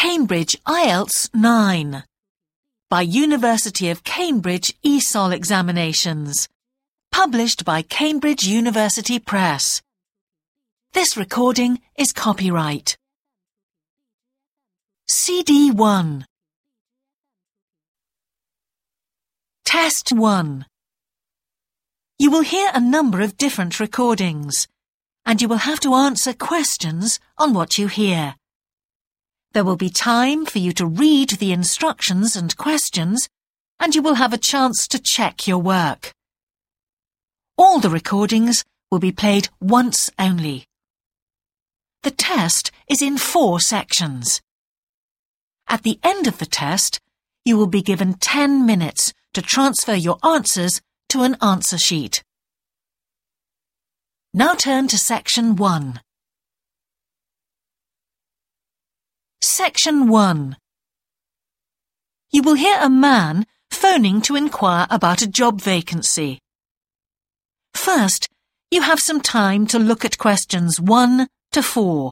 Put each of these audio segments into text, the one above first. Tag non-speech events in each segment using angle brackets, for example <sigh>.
Cambridge IELTS 9 by University of Cambridge ESOL examinations. Published by Cambridge University Press. This recording is copyright. CD 1 Test 1 You will hear a number of different recordings, and you will have to answer questions on what you hear. There will be time for you to read the instructions and questions, and you will have a chance to check your work. All the recordings will be played once only. The test is in four sections. At the end of the test, you will be given 10 minutes to transfer your answers to an answer sheet. Now turn to section 1. Section 1 You will hear a man phoning to inquire about a job vacancy. First, you have some time to look at questions 1 to 4.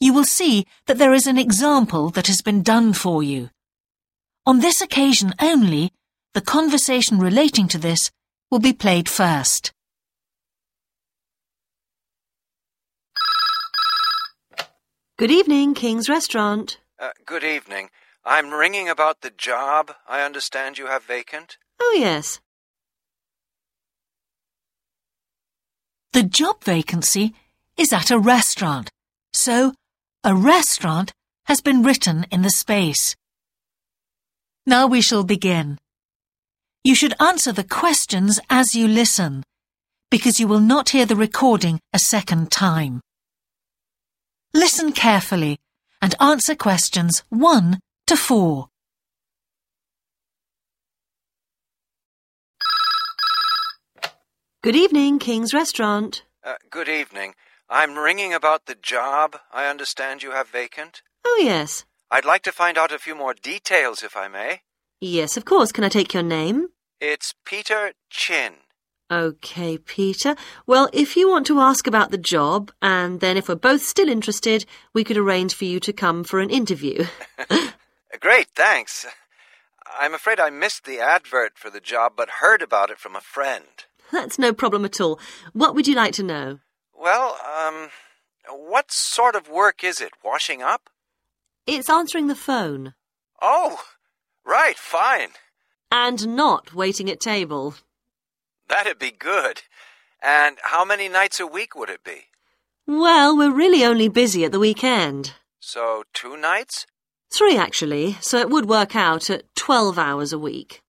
You will see that there is an example that has been done for you. On this occasion only, the conversation relating to this will be played first. Good evening, King's Restaurant. Uh, good evening. I'm ringing about the job I understand you have vacant. Oh, yes. The job vacancy is at a restaurant, so a restaurant has been written in the space. Now we shall begin. You should answer the questions as you listen, because you will not hear the recording a second time. Listen carefully and answer questions 1 to 4. Good evening, King's Restaurant. Uh, good evening. I'm ringing about the job I understand you have vacant. Oh, yes. I'd like to find out a few more details, if I may. Yes, of course. Can I take your name? It's Peter Chin. OK, Peter. Well, if you want to ask about the job, and then if we're both still interested, we could arrange for you to come for an interview. <laughs> <laughs> Great, thanks. I'm afraid I missed the advert for the job, but heard about it from a friend. That's no problem at all. What would you like to know? Well, um, what sort of work is it? Washing up? It's answering the phone. Oh, right, fine. And not waiting at table. That'd be good. And how many nights a week would it be? Well, we're really only busy at the weekend. So, two nights? Three, actually, so it would work out at 12 hours a week.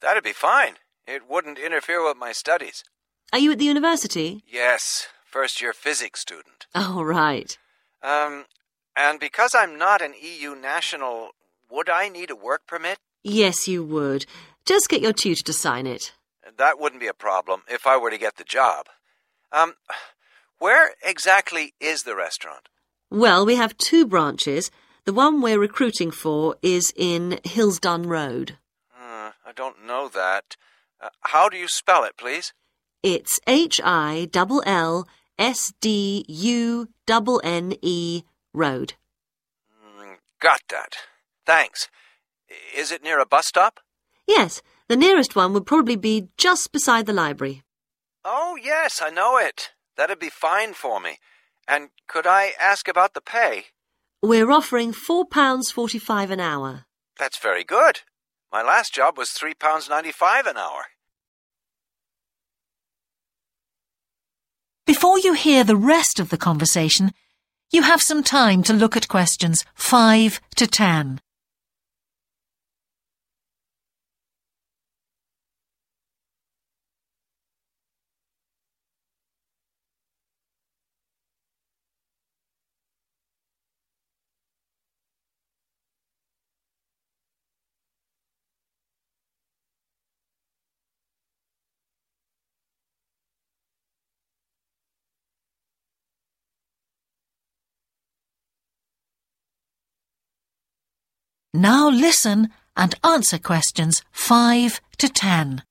That'd be fine. It wouldn't interfere with my studies. Are you at the university? Yes, first year physics student. Oh, right. Um, and because I'm not an EU national, would I need a work permit? Yes, you would. Just get your tutor to sign it. That wouldn't be a problem if I were to get the job. Um, where exactly is the restaurant? Well, we have two branches. The one we're recruiting for is in Hillsdunne Road. Uh, I don't know that. Uh, how do you spell it, please? It's H I L L S D U N N E Road. Got that. Thanks. Is it near a bus stop? Yes, the nearest one would probably be just beside the library. Oh, yes, I know it. That'd be fine for me. And could I ask about the pay? We're offering £4.45 an hour. That's very good. My last job was £3.95 an hour. Before you hear the rest of the conversation, you have some time to look at questions 5 to 10. Now listen and answer questions 5 to 10.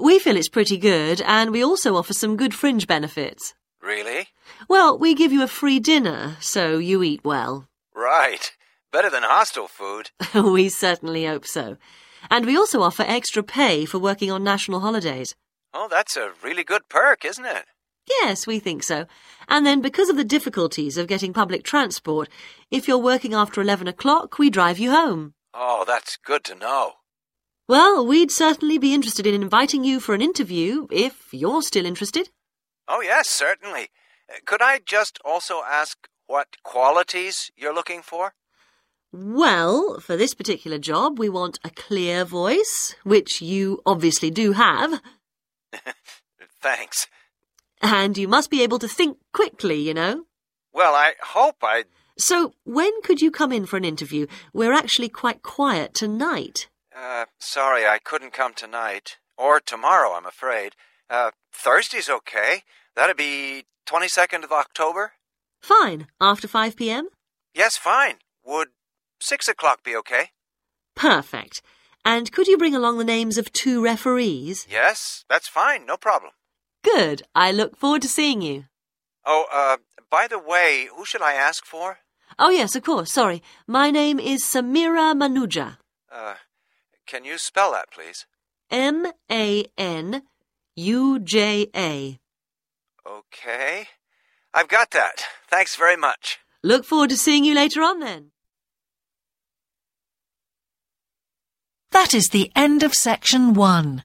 We feel it's pretty good, and we also offer some good fringe benefits. Really? Well, we give you a free dinner, so you eat well. Right. Better than hostel food. <laughs> we certainly hope so. And we also offer extra pay for working on national holidays. Oh, that's a really good perk, isn't it? Yes, we think so. And then, because of the difficulties of getting public transport, if you're working after 11 o'clock, we drive you home. Oh, that's good to know. Well, we'd certainly be interested in inviting you for an interview if you're still interested. Oh, yes, certainly. Uh, Could I just also ask what qualities you're looking for? Well, for this particular job, we want a clear voice, which you obviously do have, <laughs> Thanks. And you must be able to think quickly, you know. Well, I hope I. So, when could you come in for an interview? We're actually quite quiet tonight. Uh, sorry, I couldn't come tonight. Or tomorrow, I'm afraid. Uh, Thursday's okay. That'd be 22nd of October? Fine, after 5 p.m.? Yes, fine. Would 6 o'clock be okay? Perfect. And could you bring along the names of two referees? Yes, that's fine. No problem. Good. I look forward to seeing you. Oh, uh, by the way, who should I ask for? Oh, yes, of course. Sorry. My name is Samira Manuja. Uh, can you spell that, please? M A N U J A. Okay. I've got that. Thanks very much. Look forward to seeing you later on then. That is the end of section 1.